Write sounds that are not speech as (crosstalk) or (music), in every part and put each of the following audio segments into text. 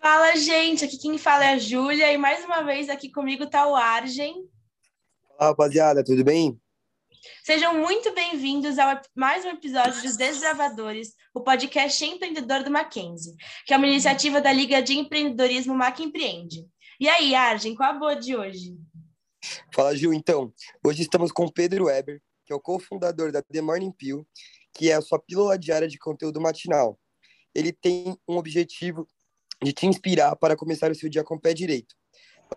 Fala, gente! Aqui quem fala é a Júlia e mais uma vez aqui comigo está o Argen. Olá, rapaziada, tudo bem? Sejam muito bem-vindos a mais um episódio dos Desbravadores, o podcast empreendedor do Mackenzie, que é uma iniciativa da Liga de Empreendedorismo Mac Empreende. E aí, Argen, qual a boa de hoje? Fala, Ju. Então, hoje estamos com o Pedro Weber, que é o cofundador da The Morning Pill, que é a sua pílula diária de conteúdo matinal. Ele tem um objetivo de te inspirar para começar o seu dia com o pé direito.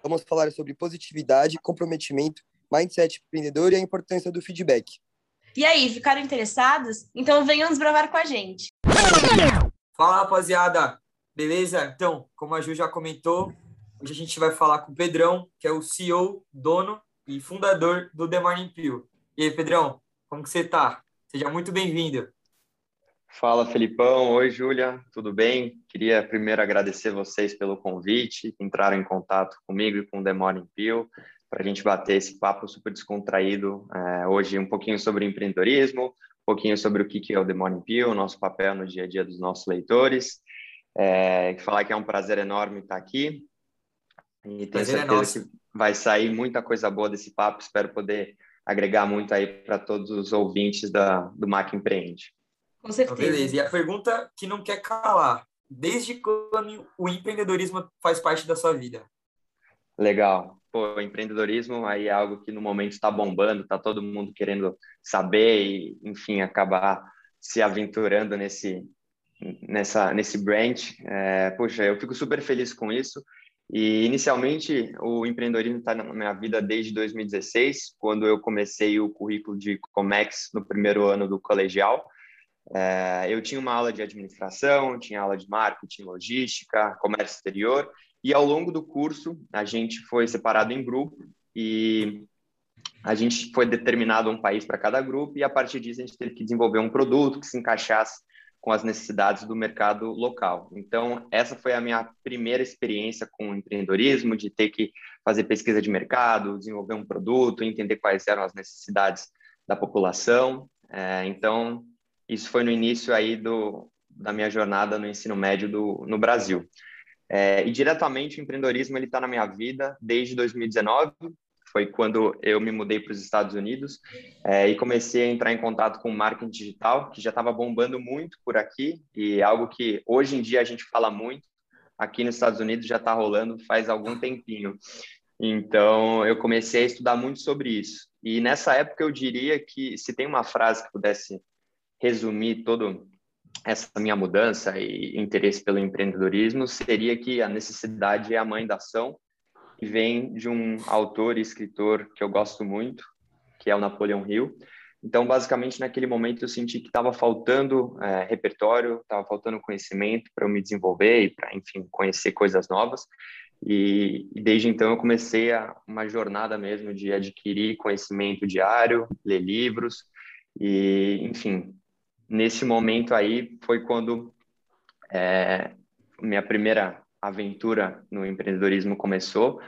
Vamos falar sobre positividade, comprometimento, mindset empreendedor e a importância do feedback. E aí, ficaram interessados? Então venham desbravar com a gente. Fala, rapaziada. Beleza? Então, como a Ju já comentou, hoje a gente vai falar com o Pedrão, que é o CEO, dono e fundador do The Morning Pill. E aí, Pedrão, como que você tá? Seja muito bem-vindo. Fala, Felipão. Oi, Júlia. Tudo bem? Queria primeiro agradecer vocês pelo convite, entraram em contato comigo e com o The Morning Pill para a gente bater esse papo super descontraído é, hoje, um pouquinho sobre empreendedorismo, um pouquinho sobre o que é o The Morning Pill, nosso papel no dia a dia dos nossos leitores. É, falar que é um prazer enorme estar aqui e tenho prazer é certeza é que vai sair muita coisa boa desse papo. Espero poder agregar muito aí para todos os ouvintes da, do Mac Empreende. Com certeza. Então, beleza. E a pergunta que não quer calar: desde quando o empreendedorismo faz parte da sua vida? Legal. Pô, empreendedorismo aí é algo que no momento está bombando, está todo mundo querendo saber e, enfim, acabar se aventurando nesse nessa nesse branch. É, poxa, eu fico super feliz com isso. E inicialmente o empreendedorismo está na minha vida desde 2016, quando eu comecei o currículo de Comex no primeiro ano do colegial. É, eu tinha uma aula de administração, tinha aula de marketing, logística, comércio exterior, e ao longo do curso a gente foi separado em grupo e a gente foi determinado um país para cada grupo e a partir disso a gente teve que desenvolver um produto que se encaixasse com as necessidades do mercado local. Então, essa foi a minha primeira experiência com empreendedorismo, de ter que fazer pesquisa de mercado, desenvolver um produto, entender quais eram as necessidades da população. É, então, isso foi no início aí do, da minha jornada no ensino médio do, no Brasil. É, e diretamente o empreendedorismo ele está na minha vida desde 2019. Foi quando eu me mudei para os Estados Unidos é, e comecei a entrar em contato com o marketing digital, que já estava bombando muito por aqui e algo que hoje em dia a gente fala muito. Aqui nos Estados Unidos já está rolando faz algum tempinho. Então eu comecei a estudar muito sobre isso. E nessa época eu diria que se tem uma frase que pudesse resumir todo essa minha mudança e interesse pelo empreendedorismo seria que a necessidade é a mãe da ação e vem de um autor e escritor que eu gosto muito, que é o Napoleão Hill. Então, basicamente, naquele momento eu senti que estava faltando é, repertório, estava faltando conhecimento para eu me desenvolver e para, enfim, conhecer coisas novas. E, e, desde então eu comecei a, uma jornada mesmo de adquirir conhecimento diário, ler livros e, enfim, nesse momento aí foi quando é, minha primeira aventura no empreendedorismo começou,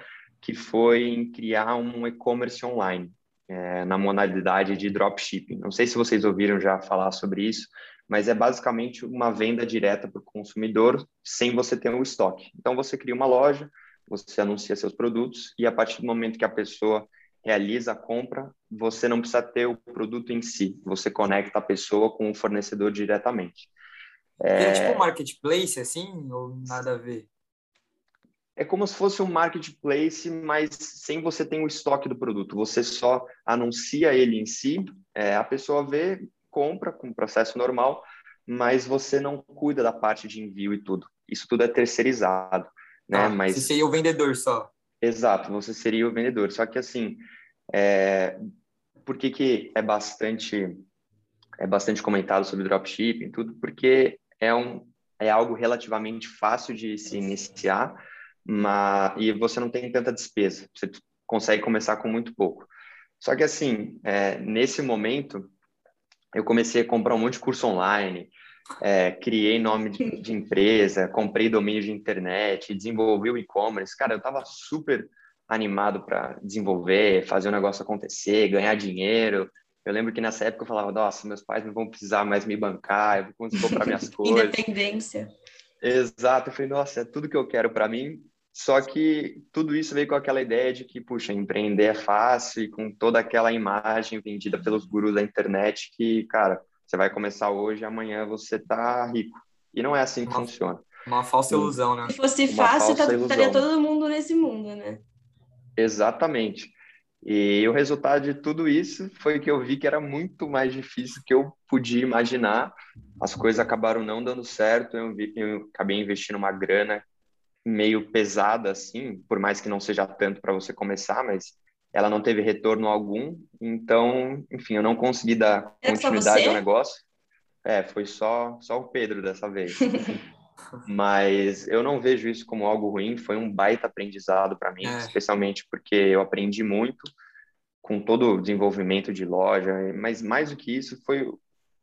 que foi em criar um e-commerce online é, na modalidade de dropshipping. Não sei se vocês ouviram já falar sobre isso, mas é basicamente uma venda direta para o consumidor sem você ter um estoque. Então você cria uma loja, você anuncia seus produtos e a partir do momento que a pessoa realiza a compra, você não precisa ter o produto em si, você conecta a pessoa com o fornecedor diretamente. É, é tipo um marketplace, assim, ou nada a ver? É como se fosse um marketplace, mas sem você ter o estoque do produto. Você só anuncia ele em si, é, a pessoa vê, compra com processo normal, mas você não cuida da parte de envio e tudo. Isso tudo é terceirizado. Né? Ah, mas... Você seria o vendedor só. Exato, você seria o vendedor. Só que assim, é, por que, que é bastante é bastante comentado sobre dropshipping e tudo? Porque é um é algo relativamente fácil de se iniciar, mas e você não tem tanta despesa. Você consegue começar com muito pouco. Só que assim, é, nesse momento eu comecei a comprar um monte de curso online, é, criei nome de, de, empresa, comprei domínio de internet, desenvolvi o e-commerce. Cara, eu estava super animado para desenvolver, fazer o negócio acontecer, ganhar dinheiro. Eu lembro que nessa época eu falava, nossa, meus pais não vão precisar mais me bancar, eu vou conseguir comprar minhas (laughs) coisas. Independência. Exato, eu falei, nossa, é tudo que eu quero para mim. Só que tudo isso veio com aquela ideia de que, puxa, empreender é fácil e com toda aquela imagem vendida pelos gurus da internet que, cara, você vai começar hoje e amanhã você tá rico. E não é assim que uma, funciona. Uma falsa ilusão, né? Se fosse uma fácil, tá, estaria todo mundo nesse mundo, né? Exatamente. E o resultado de tudo isso foi que eu vi que era muito mais difícil que eu podia imaginar. As coisas acabaram não dando certo. Eu, vi, eu acabei investindo uma grana meio pesada, assim, por mais que não seja tanto para você começar, mas ela não teve retorno algum. Então, enfim, eu não consegui dar continuidade ao negócio. É, foi só, só o Pedro dessa vez. (laughs) Mas eu não vejo isso como algo ruim, foi um baita aprendizado para mim, é. especialmente porque eu aprendi muito com todo o desenvolvimento de loja, mas mais do que isso foi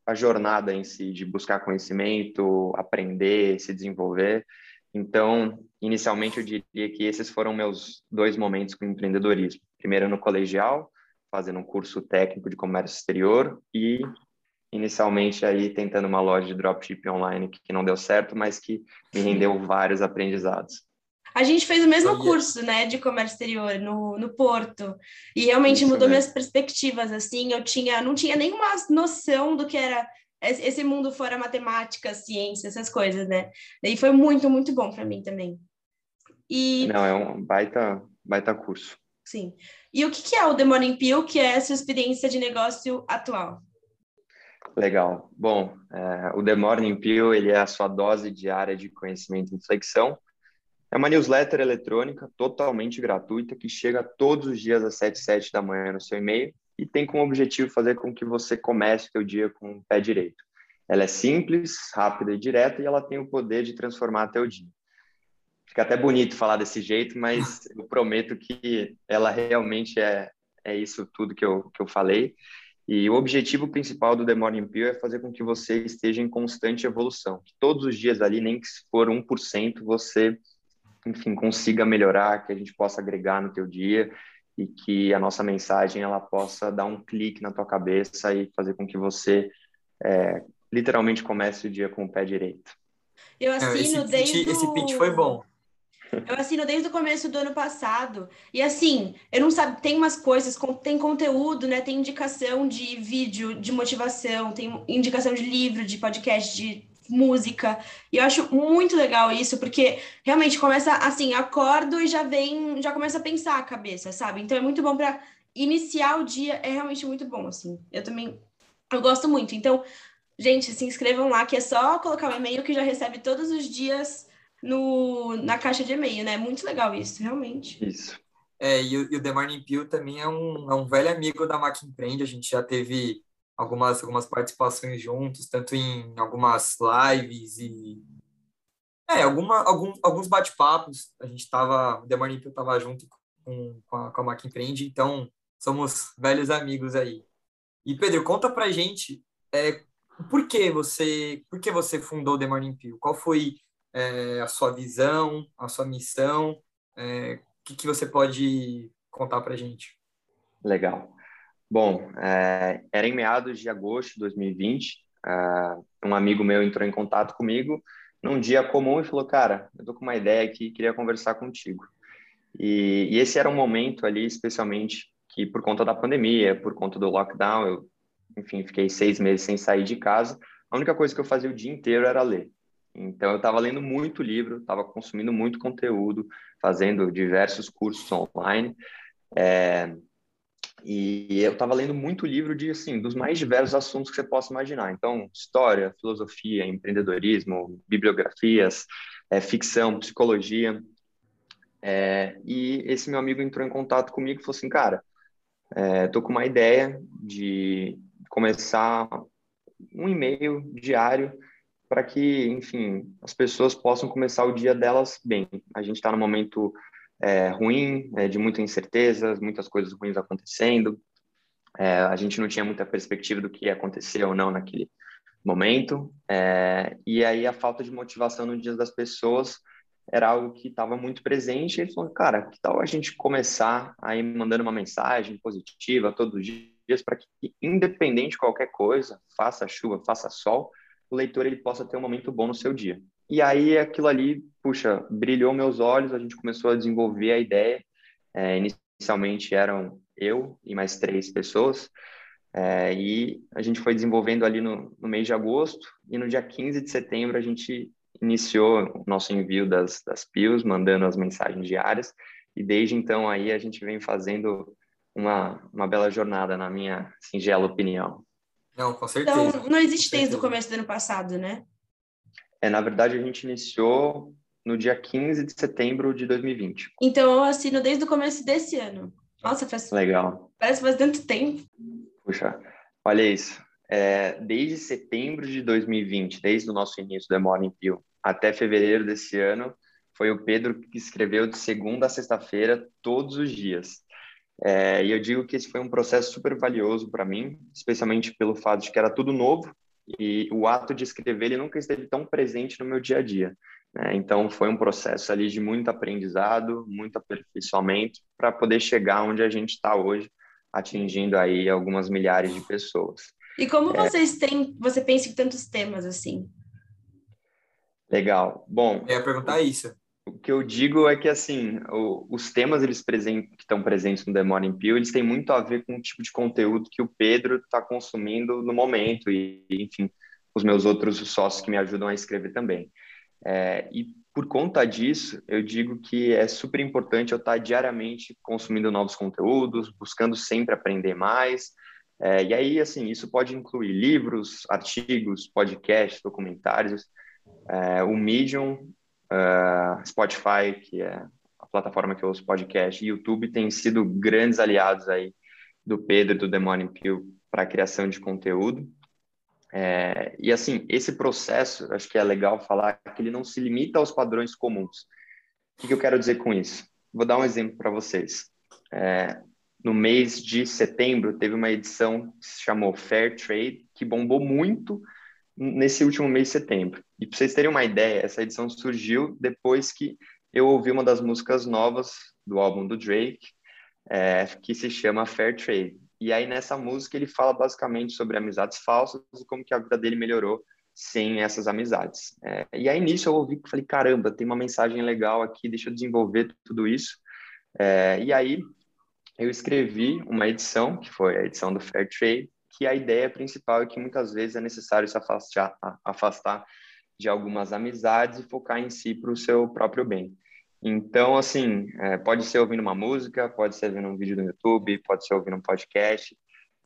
a jornada em si de buscar conhecimento, aprender, se desenvolver. Então, inicialmente eu diria que esses foram meus dois momentos com empreendedorismo. Primeiro no colegial, fazendo um curso técnico de comércio exterior e inicialmente aí tentando uma loja de dropship online que não deu certo, mas que me rendeu vários aprendizados. A gente fez o mesmo curso, né, de comércio exterior no, no Porto, e realmente Isso mudou minhas perspectivas, assim, eu tinha, não tinha nenhuma noção do que era esse mundo fora matemática, ciência, essas coisas, né, e foi muito, muito bom para mim também. E... Não, é um baita, baita curso. Sim. E o que, é o The Morning Pill, que é a sua experiência de negócio atual? Legal. Bom, é, o The Morning Pill ele é a sua dose diária de conhecimento em flexão. É uma newsletter eletrônica totalmente gratuita que chega todos os dias às 7 7 da manhã no seu e-mail e tem como objetivo fazer com que você comece o seu dia com o pé direito. Ela é simples, rápida e direta e ela tem o poder de transformar teu dia. Fica até bonito falar desse jeito, mas (laughs) eu prometo que ela realmente é, é isso tudo que eu, que eu falei. E o objetivo principal do The Morning Pill é fazer com que você esteja em constante evolução. Que todos os dias ali, nem que for 1%, você, enfim, consiga melhorar, que a gente possa agregar no teu dia e que a nossa mensagem ela possa dar um clique na tua cabeça e fazer com que você é, literalmente comece o dia com o pé direito. Eu assino esse desde pitch, esse pitch foi bom. Eu assino desde o começo do ano passado. E assim, eu não sabe, tem umas coisas, tem conteúdo, né? Tem indicação de vídeo, de motivação, tem indicação de livro, de podcast, de música. E eu acho muito legal isso, porque realmente começa assim, acordo e já vem, já começa a pensar a cabeça, sabe? Então é muito bom para iniciar o dia, é realmente muito bom, assim. Eu também eu gosto muito. Então, gente, se inscrevam lá, que é só colocar o e-mail que já recebe todos os dias no, na caixa de e-mail, né? Muito legal isso, realmente. Isso. É, e, o, e o The Morning Pill também é um, é um velho amigo da Mac Empreende, a gente já teve algumas, algumas participações juntos, tanto em algumas lives e... É, alguma, algum, alguns bate-papos, a gente tava, o The Morning Pill tava junto com, com, a, com a Mac Empreende, então somos velhos amigos aí. E Pedro, conta pra gente é, por que você, por que você fundou The Morning Pill? Qual foi é, a sua visão, a sua missão, é, o que, que você pode contar para a gente? Legal. Bom, é, era em meados de agosto de 2020, é, um amigo meu entrou em contato comigo num dia comum e falou, cara, eu tô com uma ideia aqui, queria conversar contigo. E, e esse era um momento ali, especialmente, que por conta da pandemia, por conta do lockdown, eu, enfim, fiquei seis meses sem sair de casa. A única coisa que eu fazia o dia inteiro era ler. Então, eu estava lendo muito livro, estava consumindo muito conteúdo, fazendo diversos cursos online. É, e eu estava lendo muito livro de, assim, dos mais diversos assuntos que você possa imaginar. Então, história, filosofia, empreendedorismo, bibliografias, é, ficção, psicologia. É, e esse meu amigo entrou em contato comigo e falou assim, cara, estou com uma ideia de começar um e-mail diário para que, enfim, as pessoas possam começar o dia delas bem. A gente está num momento é, ruim, é, de muita incerteza, muitas coisas ruins acontecendo. É, a gente não tinha muita perspectiva do que ia acontecer ou não naquele momento. É, e aí a falta de motivação no dia das pessoas era algo que estava muito presente. E ele falou, cara, que tal a gente começar aí mandando uma mensagem positiva todos os dias para que, independente de qualquer coisa, faça chuva, faça sol, o leitor ele possa ter um momento bom no seu dia. E aí aquilo ali, puxa, brilhou meus olhos, a gente começou a desenvolver a ideia. É, inicialmente eram eu e mais três pessoas, é, e a gente foi desenvolvendo ali no, no, mês de agosto, e no dia 15 de setembro a gente iniciou o nosso envio das, das PIOs, mandando as mensagens diárias, e desde então aí a gente vem fazendo uma, uma bela jornada, na minha singela opinião. Não, com certeza. Então, não existe desde o começo do ano passado, né? É, na verdade, a gente iniciou no dia 15 de setembro de 2020. Então, eu assino desde o começo desse ano. Nossa, faz... Legal. Parece faz tanto tempo. Puxa, olha isso. É, desde setembro de 2020, desde o nosso início do Morning Pill, até fevereiro desse ano, foi o Pedro que escreveu de segunda a sexta-feira, todos os dias. É, e eu digo que esse foi um processo super valioso para mim, especialmente pelo fato de que era tudo novo, e o ato de escrever ele nunca esteve tão presente no meu dia a dia. Né? Então foi um processo ali de muito aprendizado, muito aperfeiçoamento para poder chegar onde a gente está hoje, atingindo aí algumas milhares de pessoas. E como é... vocês têm, você pensa em tantos temas assim? Legal. Bom, eu ia perguntar isso. O que eu digo é que, assim, o, os temas eles que estão presentes no The Morning Pill, eles têm muito a ver com o tipo de conteúdo que o Pedro está consumindo no momento e, enfim, os meus outros sócios que me ajudam a escrever também. É, e por conta disso, eu digo que é super importante eu estar tá diariamente consumindo novos conteúdos, buscando sempre aprender mais. É, e aí, assim, isso pode incluir livros, artigos, podcasts, documentários. É, o Medium uh, Spotify, que é a plataforma que eu ouço podcast, e YouTube têm sido grandes aliados aí do Pedro e do Morning Pill para a criação de conteúdo. É, e assim, esse processo, acho que é legal falar que ele não se limita aos padrões comuns. O que, que eu quero dizer com isso? Vou dar um exemplo para vocês. É, no mês de setembro, teve uma edição que se chamou Fair Trade, que bombou muito nesse último mês de setembro. E para vocês terem uma ideia, essa edição surgiu depois que eu ouvi uma das músicas novas do álbum do Drake, é, que se chama Fair Trade. E aí nessa música ele fala basicamente sobre amizades falsas e como que a vida dele melhorou sem essas amizades. É, e aí nisso eu ouvi e falei, caramba, tem uma mensagem legal aqui, deixa eu desenvolver tudo isso. É, e aí eu escrevi uma edição, que foi a edição do Fair Trade, que a ideia principal é que muitas vezes é necessário se afastar, afastar de algumas amizades e focar em si para o seu próprio bem. Então, assim, é, pode ser ouvindo uma música, pode ser vendo um vídeo no YouTube, pode ser ouvindo um podcast.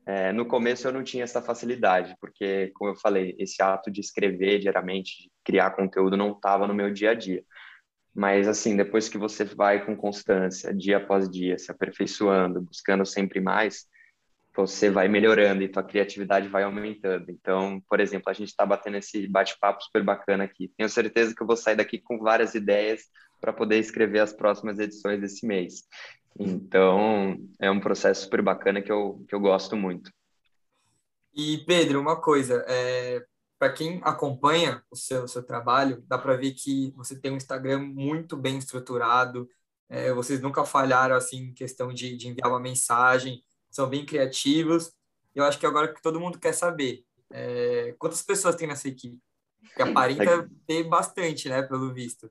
É, no começo eu não tinha essa facilidade, porque, como eu falei, esse ato de escrever diariamente, de criar conteúdo, não estava no meu dia a dia. Mas, assim, depois que você vai com constância, dia após dia, se aperfeiçoando, buscando sempre mais, você vai melhorando e tua criatividade vai aumentando. Então, por exemplo, a gente está batendo esse bate-papo super bacana aqui. Tenho certeza que eu vou sair daqui com várias ideias para poder escrever as próximas edições desse mês. Então, é um processo super bacana que eu, que eu gosto muito. E, Pedro, uma coisa, é, para quem acompanha o seu, seu trabalho, dá para ver que você tem um Instagram muito bem estruturado, é, vocês nunca falharam assim em questão de, de enviar uma mensagem, são bem criativos. Eu acho que agora que todo mundo quer saber, é, quantas pessoas tem nessa equipe? Que aparenta ter bastante, né, pelo visto.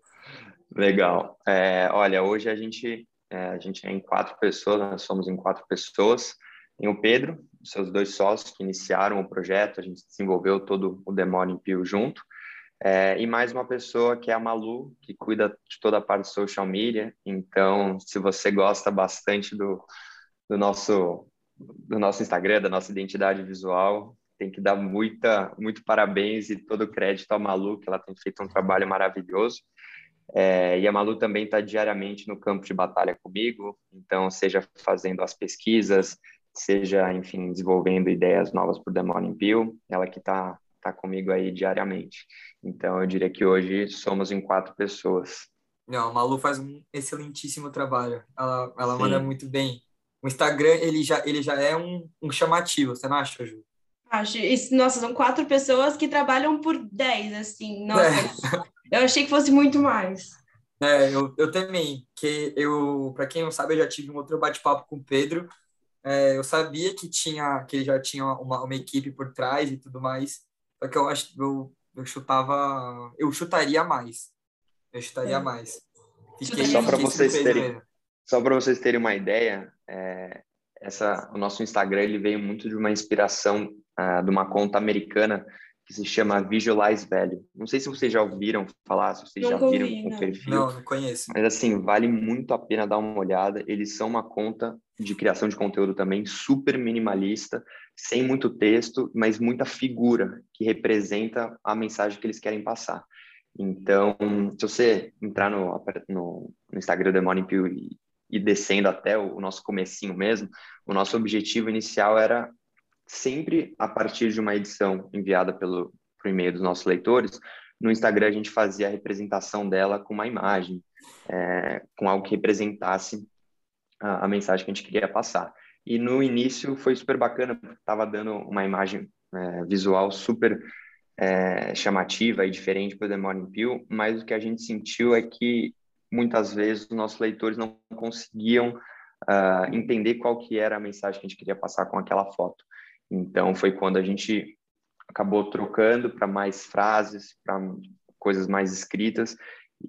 Legal. É, olha, hoje a gente, é, a gente é em quatro pessoas, nós somos em quatro pessoas. Tem o Pedro, seus dois sócios que iniciaram o projeto, a gente desenvolveu todo o Demônio Pio junto. É, e mais uma pessoa que é a Malu, que cuida de toda a parte social media. Então, se você gosta bastante do, do nosso do nosso Instagram, da nossa identidade visual. Tem que dar muita, muito parabéns e todo o crédito à Malu, que ela tem feito um trabalho maravilhoso. É, e a Malu também está diariamente no campo de batalha comigo, então, seja fazendo as pesquisas, seja, enfim, desenvolvendo ideias novas para o The Morning Pill, ela que está tá comigo aí diariamente. Então, eu diria que hoje somos em quatro pessoas. Não, a Malu faz um excelentíssimo trabalho. Ela, ela manda muito bem o Instagram ele já, ele já é um, um chamativo, você não acha, Ju? Acho. Isso, nossa, são quatro pessoas que trabalham por dez, assim. Nossa, é. eu achei que fosse muito mais. É, eu, eu também, que eu, para quem não sabe, eu já tive um outro bate-papo com o Pedro. É, eu sabia que tinha, que ele já tinha uma, uma equipe por trás e tudo mais. Só que eu acho eu, eu chutava, eu chutaria mais. Eu chutaria é. mais. Fiquei, só para vocês terem, só para vocês terem uma ideia, é, essa, o nosso Instagram ele veio muito de uma inspiração uh, de uma conta americana que se chama Visualize Value. Não sei se vocês já ouviram falar, se vocês já viram o não. perfil. Não, não conheço. Mas assim, vale muito a pena dar uma olhada. Eles são uma conta de criação de conteúdo também super minimalista, sem muito texto, mas muita figura que representa a mensagem que eles querem passar. Então, se você entrar no, no, no Instagram do The Morning Pill e, e descendo até o, nosso comecinho mesmo, o nosso objetivo inicial era sempre a partir de uma edição enviada pelo e-mail dos nossos leitores, no Instagram a gente fazia a representação dela com uma imagem, é, com algo que representasse a, a, mensagem que a gente queria passar. E no início foi super bacana, estava dando uma imagem é, visual super é, chamativa e diferente para o The Morning Pill, mas o que a gente sentiu é que muitas vezes os nossos leitores não conseguiam uh, entender qual que era a mensagem que a gente queria passar com aquela foto. Então foi quando a gente acabou trocando para mais frases, para coisas mais escritas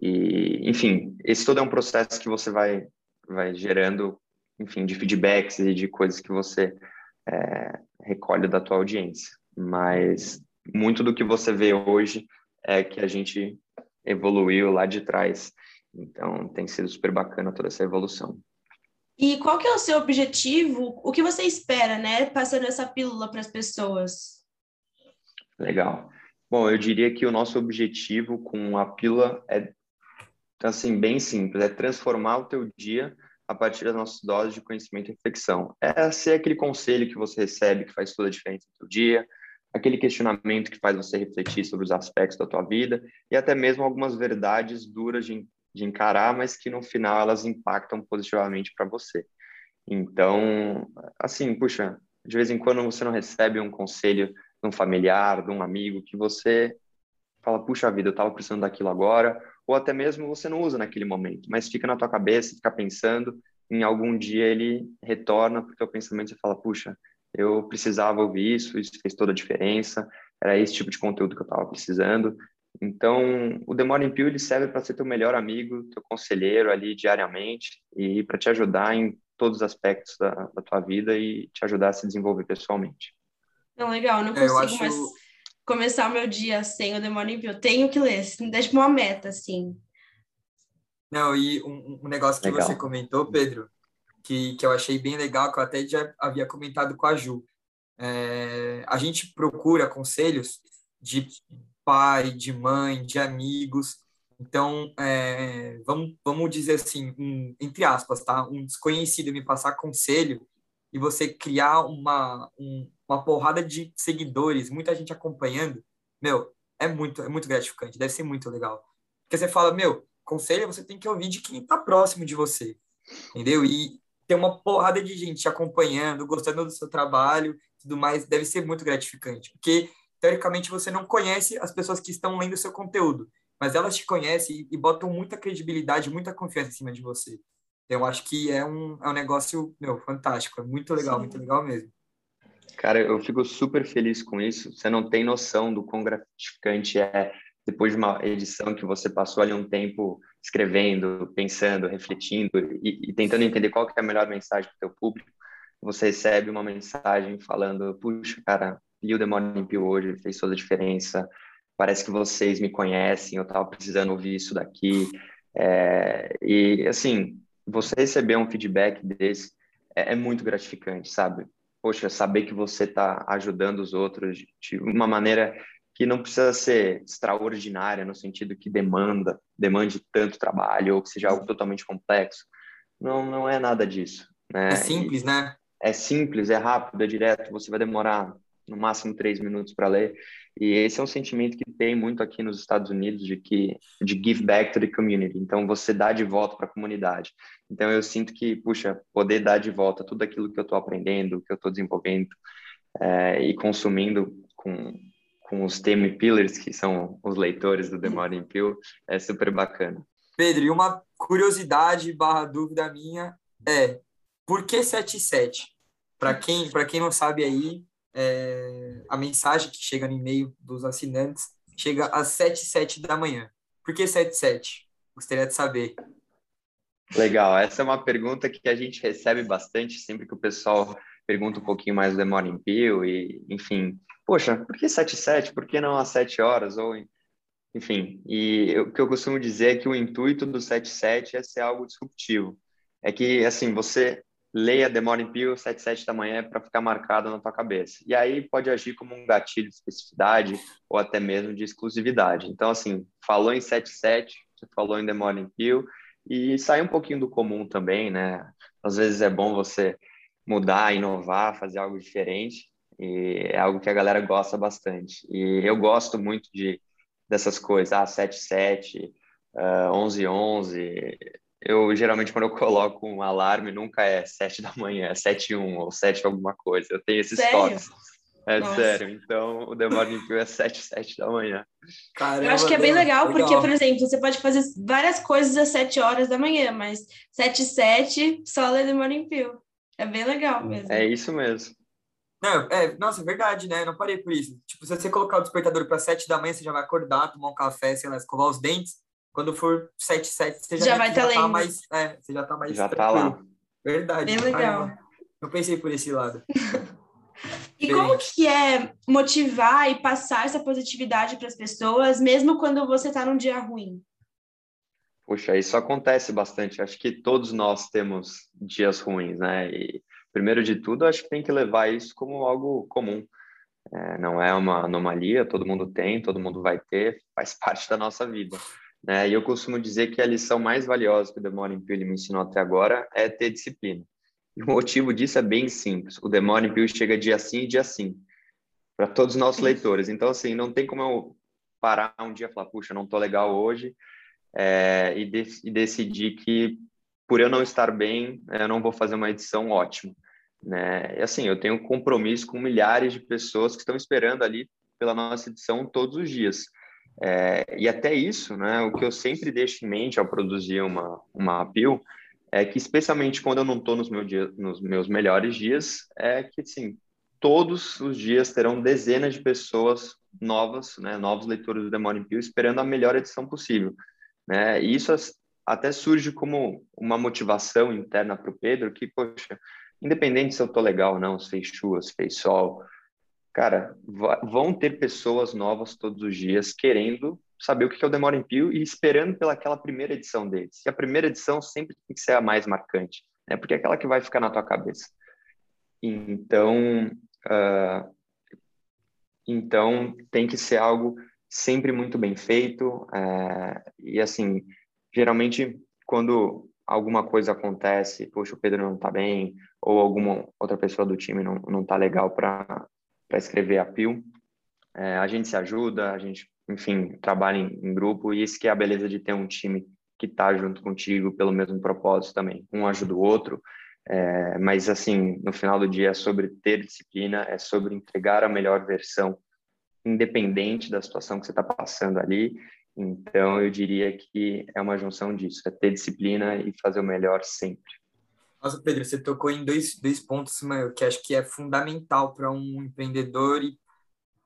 e, enfim, esse todo é um processo que você vai vai gerando, enfim, de feedbacks e de coisas que você é, recolhe da tua audiência. Mas muito do que você vê hoje é que a gente evoluiu lá de trás. Então tem sido super bacana toda essa evolução. E qual que é o seu objetivo? O que você espera, né, passando essa pílula para as pessoas? Legal. Bom, eu diria que o nosso objetivo com a pílula é assim bem simples, é transformar o teu dia a partir das nossas doses de conhecimento e reflexão. É ser aquele conselho que você recebe que faz toda a diferença no teu dia, aquele questionamento que faz você refletir sobre os aspectos da tua vida e até mesmo algumas verdades duras de de encarar, mas que no final elas impactam positivamente para você. Então, assim, puxa, de vez em quando você não recebe um conselho de um familiar, de um amigo, que você fala, puxa vida, eu estava precisando daquilo agora, ou até mesmo você não usa naquele momento, mas fica na tua cabeça, fica pensando, em algum dia ele retorna para o pensamento e fala, puxa, eu precisava ouvir isso, isso fez toda a diferença, era esse tipo de conteúdo que eu estava precisando, então, o The Morning Pill ele serve para ser teu melhor amigo, teu conselheiro ali diariamente e para te ajudar em todos os aspectos da, da, tua vida e te ajudar a se desenvolver pessoalmente. Não, legal, não consigo acho... mais começar o meu dia sem o The Morning Pill. Tenho que ler, me deixa uma meta, assim. Não, e um, um negócio que legal. você comentou, Pedro, que, que eu achei bem legal, que eu até já havia comentado com a Ju. É, a gente procura conselhos de pai, de mãe, de amigos. Então, é, vamos, vamos dizer assim, um, entre aspas, tá? Um desconhecido me passar conselho e você criar uma, um, uma porrada de seguidores, muita gente acompanhando, meu, é muito, é muito gratificante, deve ser muito legal. Porque você fala, meu, conselho você tem que ouvir de quem está próximo de você, entendeu? E ter uma porrada de gente acompanhando, gostando do seu trabalho, tudo mais, deve ser muito gratificante, porque teoricamente você não conhece as pessoas que estão lendo o seu conteúdo, mas elas te conhecem e, botam muita credibilidade, muita confiança em cima de você. Então, eu acho que é um, é um negócio, meu, fantástico, é muito legal, Sim. muito legal mesmo. Cara, eu fico super feliz com isso. Você não tem noção do quão gratificante é depois de uma edição que você passou ali um tempo escrevendo, pensando, refletindo e, e tentando entender qual que é a melhor mensagem para o teu público, você recebe uma mensagem falando, puxa, cara, li o The Morning Pill hoje, fez toda a diferença. Parece que vocês me conhecem, eu estava precisando ouvir isso daqui. É, e, assim, você receber um feedback desse é, é muito gratificante, sabe? Poxa, saber que você está ajudando os outros de uma maneira que não precisa ser extraordinária, no sentido que demanda, demande tanto trabalho, ou que seja algo totalmente complexo. Não, não é nada disso. Né? É simples, né? É simples, é rápido, é direto. Você vai demorar no máximo três minutos para ler. E esse é um sentimento que tem muito aqui nos Estados Unidos de que de give back to the community. Então você dá de volta para a comunidade. Então eu sinto que puxa poder dar de volta tudo aquilo que eu estou aprendendo, que eu estou desenvolvendo é, e consumindo com com os Temi Pillars, que são os leitores do The Morning Pill, é super bacana. Pedro, e uma curiosidade barra dúvida minha é por que 77? Para quem, quem não sabe aí, é, a mensagem que chega no e-mail dos assinantes chega às 7 7 da manhã. Por que 77? Gostaria de saber. Legal, essa é uma pergunta que a gente recebe bastante sempre que o pessoal pergunta um pouquinho mais do Morning Pill e, enfim, poxa, por que 7 7? Por que não às 7 horas? Ou, enfim, e o que eu costumo dizer é que o intuito do 77 é ser algo disruptivo. É que, assim, você leia The Morning Pill 7 7 da manhã para ficar marcado na tua cabeça. E aí pode agir como um gatilho de especificidade ou até mesmo de exclusividade. Então, assim, falou em 7 7, você falou em The Morning Pill e sai um pouquinho do comum também, né? Às vezes é bom você mudar, inovar, fazer algo diferente. E é algo que a galera gosta bastante. E eu gosto muito de dessas coisas, ah, 7-7, uh, 11-11. Eu, geralmente, quando eu coloco um alarme, nunca é 7 da manhã, é 7 1 ou 7 alguma coisa. Eu tenho esses sério? toques. É Nossa. sério. Então, o The Morning Pill é 7, 7 da manhã. Caramba, eu acho que é bem legal, legal, porque, por exemplo, você pode fazer várias coisas às 7 horas da manhã, mas 7 7 só lê The Morning Pill. É bem legal mesmo. É isso mesmo. Não, é, nossa, é verdade, né? Eu não parei por isso. Tipo, se você colocar o despertador para 7 da manhã, você já vai acordar, tomar um café, sei lá, escovar os dentes. Quando for 7, 7, você já, já vai estar tá, tá mais. É, você já tá mais. Já tranquilo. tá lá. Verdade. Bem legal. não pensei por esse lado. (laughs) e como que é motivar e passar essa positividade para as pessoas, mesmo quando você está num dia ruim? Puxa, isso acontece bastante. Acho que todos nós temos dias ruins, né? E primeiro de tudo, acho que tem que levar isso como algo comum. É, não é uma anomalia, todo mundo tem, todo mundo vai ter, faz (laughs) parte da nossa vida. Né? E eu costumo dizer que a lição mais valiosa que o Morning Pill me ensinou até agora é ter disciplina. E o motivo disso é bem simples. O Morning Pill chega dia sim e dia sim, para todos os nossos leitores. Então, assim, não tem como eu parar um dia e falar, puxa, não tô legal hoje, é, e, de e decidir que por eu não estar bem, eu não vou fazer uma edição ótima. Né? E assim, eu tenho compromisso com milhares de pessoas que estão esperando ali pela nossa edição todos os dias. É, e até isso, né, o que eu sempre deixo em mente ao produzir uma, uma appeal é que, especialmente quando eu não estou nos, meu nos meus melhores dias, é que, assim, todos os dias terão dezenas de pessoas novas, né, novos leitores do Demônio Pill, esperando a melhor edição possível. Né? E isso até surge como uma motivação interna para o Pedro, que, poxa, independente se eu tô legal ou não, se fez chuva, se fez sol, cara, vão ter pessoas novas todos os dias querendo saber o que é o Demora em Pio e esperando pelaquela primeira edição deles. E a primeira edição sempre tem que ser a mais marcante, né? Porque é aquela que vai ficar na tua cabeça. Então, uh, então tem que ser algo sempre muito bem feito uh, e assim, geralmente quando alguma coisa acontece, poxa, o Pedro não está bem, ou alguma outra pessoa do time não, não tá legal para escrever a PIL, é, a gente se ajuda, a gente, enfim, trabalha em, em, grupo, e isso que é a beleza de ter um time que está junto contigo pelo mesmo propósito também. Um ajuda o outro, é, mas, assim, no final do dia é sobre ter disciplina, é sobre entregar a melhor versão, independente da situação que você está passando ali, então, eu diria que é uma junção disso, é ter disciplina e fazer o melhor sempre. Nossa, Pedro, você tocou em dois, dois pontos que acho que é fundamental para um empreendedor e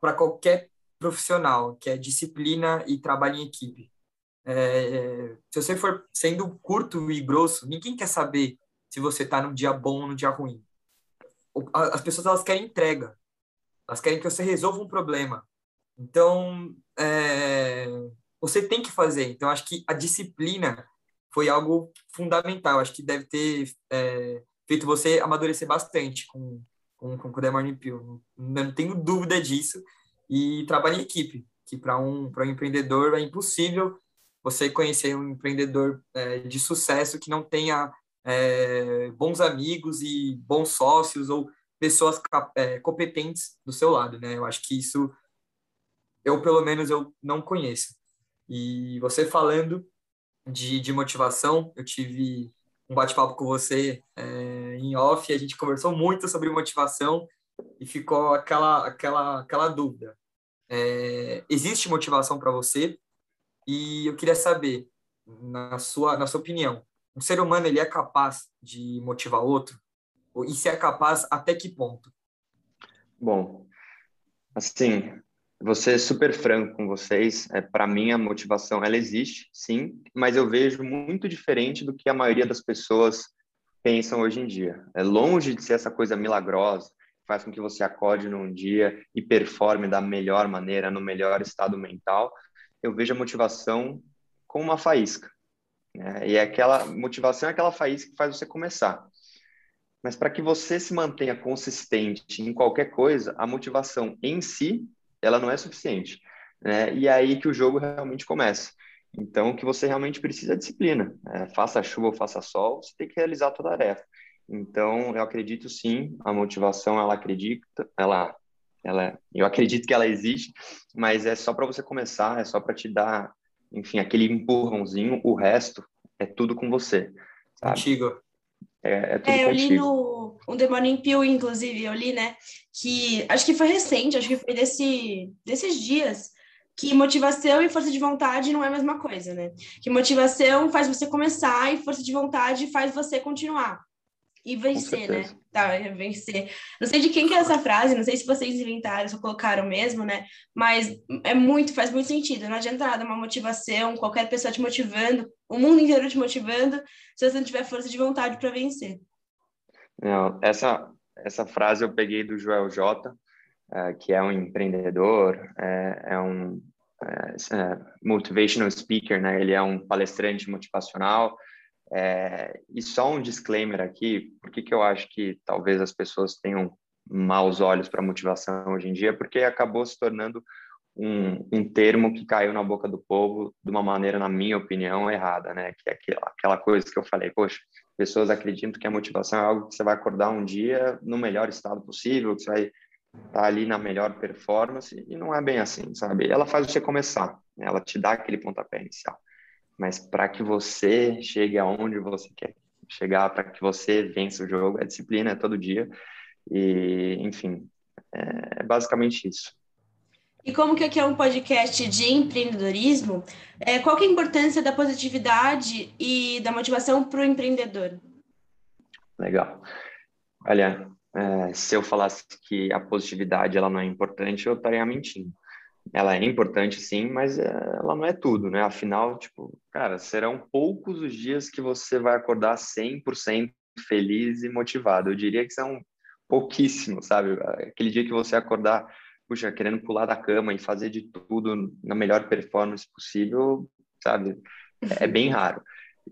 para qualquer profissional, que é disciplina e trabalho em equipe. É, se você for sendo curto e grosso, ninguém quer saber se você está num dia bom ou no dia ruim. As pessoas elas querem entrega, elas querem que você resolva um problema. Então, é, você tem que fazer. Então, acho que a disciplina foi algo fundamental. Acho que deve ter é, feito você amadurecer bastante com, com, com o The Morning Pill. Não, não tenho dúvida disso. E trabalho em equipe, que para um, um empreendedor é impossível você conhecer um empreendedor é, de sucesso que não tenha é, bons amigos e bons sócios ou pessoas é, competentes do seu lado, né? Eu acho que isso eu pelo menos eu não conheço. E você falando de, de motivação, eu tive um bate-papo com você é, em off, a gente conversou muito sobre motivação e ficou aquela, aquela, aquela dúvida. É, existe motivação para você? E eu queria saber, na sua, na sua opinião, um ser humano ele é capaz de motivar outro? E se é capaz, até que ponto? Bom, assim, ser super franco com vocês. É, Para mim, a motivação ela existe, sim, mas eu vejo muito diferente do que a maioria das pessoas pensam hoje em dia. É longe de ser essa coisa milagrosa, faz com que você acorde num dia e performe da melhor maneira, no melhor estado mental. Eu vejo a motivação como uma faísca. Né? E é aquela motivação é aquela faísca que faz você começar. Mas para que você se mantenha consistente em qualquer coisa, a motivação em si, ela não é suficiente. Né? E é aí que o jogo realmente começa. Então, o que você realmente precisa é disciplina. É, faça chuva ou faça sol, você tem que realizar a tua tarefa. Então, eu acredito sim, a motivação, ela acredita, ela, ela, eu acredito que ela existe, mas é só para você começar, é só para te dar, enfim, aquele empurrãozinho, o resto é tudo com você. Sabe? Contigo. É, é tudo É, eu contigo. Um Demônio em Pio, inclusive, eu li, né, que acho que foi recente, acho que foi desse, desses dias, que motivação e força de vontade não é a mesma coisa, né? Que motivação faz você começar e força de vontade faz você continuar e vencer, né? Tá, é vencer. Não sei de quem que é essa frase, não sei se vocês inventaram, se colocaram mesmo, né? Mas é muito, faz muito sentido. Não adianta nada uma motivação, qualquer pessoa te motivando, o mundo inteiro te motivando, se você não tiver força de vontade para vencer. Não, essa, essa frase eu peguei do Joel J, eh, que é um empreendedor, é, é um é, é, motivational speaker, né? Ele é um palestrante motivacional. É, e só um disclaimer aqui, por que que eu acho que talvez as pessoas tenham maus olhos para motivação hoje em dia? Porque acabou se tornando um, um termo que caiu na boca do povo de uma maneira, na minha opinião, errada, né? Que é aquela, aquela coisa que eu falei, poxa, pessoas acreditam que a motivação é algo que você vai acordar um dia no melhor estado possível, que você vai estar ali na melhor performance, e não é bem assim, sabe? Ela faz você começar, né? ela te dá aquele pontapé inicial. Mas para que você chegue aonde você quer chegar, para que você vença o jogo, é disciplina, é todo dia, e, enfim, é basicamente isso. E como que aqui é um podcast de empreendedorismo, é, qual é a importância da positividade e da motivação para o empreendedor? Legal. Olha, é, se eu falasse que a positividade ela não é importante, eu estaria mentindo. Ela é importante sim, mas é, ela não é tudo, né? Afinal, tipo, cara, serão poucos os dias que você vai acordar 100% feliz e motivado. Eu diria que são pouquíssimos, sabe? Aquele dia que você acordar, puxa, querendo pular da cama e fazer de tudo na melhor performance possível, sabe? É bem raro.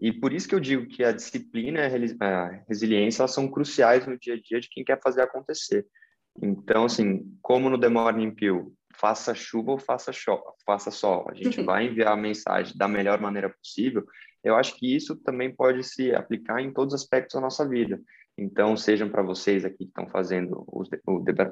E por isso que eu digo que a disciplina e a resiliência elas são cruciais no dia a dia de quem quer fazer acontecer. Então, assim, como no The Morning Pill, faça chuva ou faça, faça sol, a gente vai enviar a mensagem da melhor maneira possível. Eu acho que isso também pode se aplicar em todos os aspectos da nossa vida. Então, sejam para vocês aqui que estão fazendo os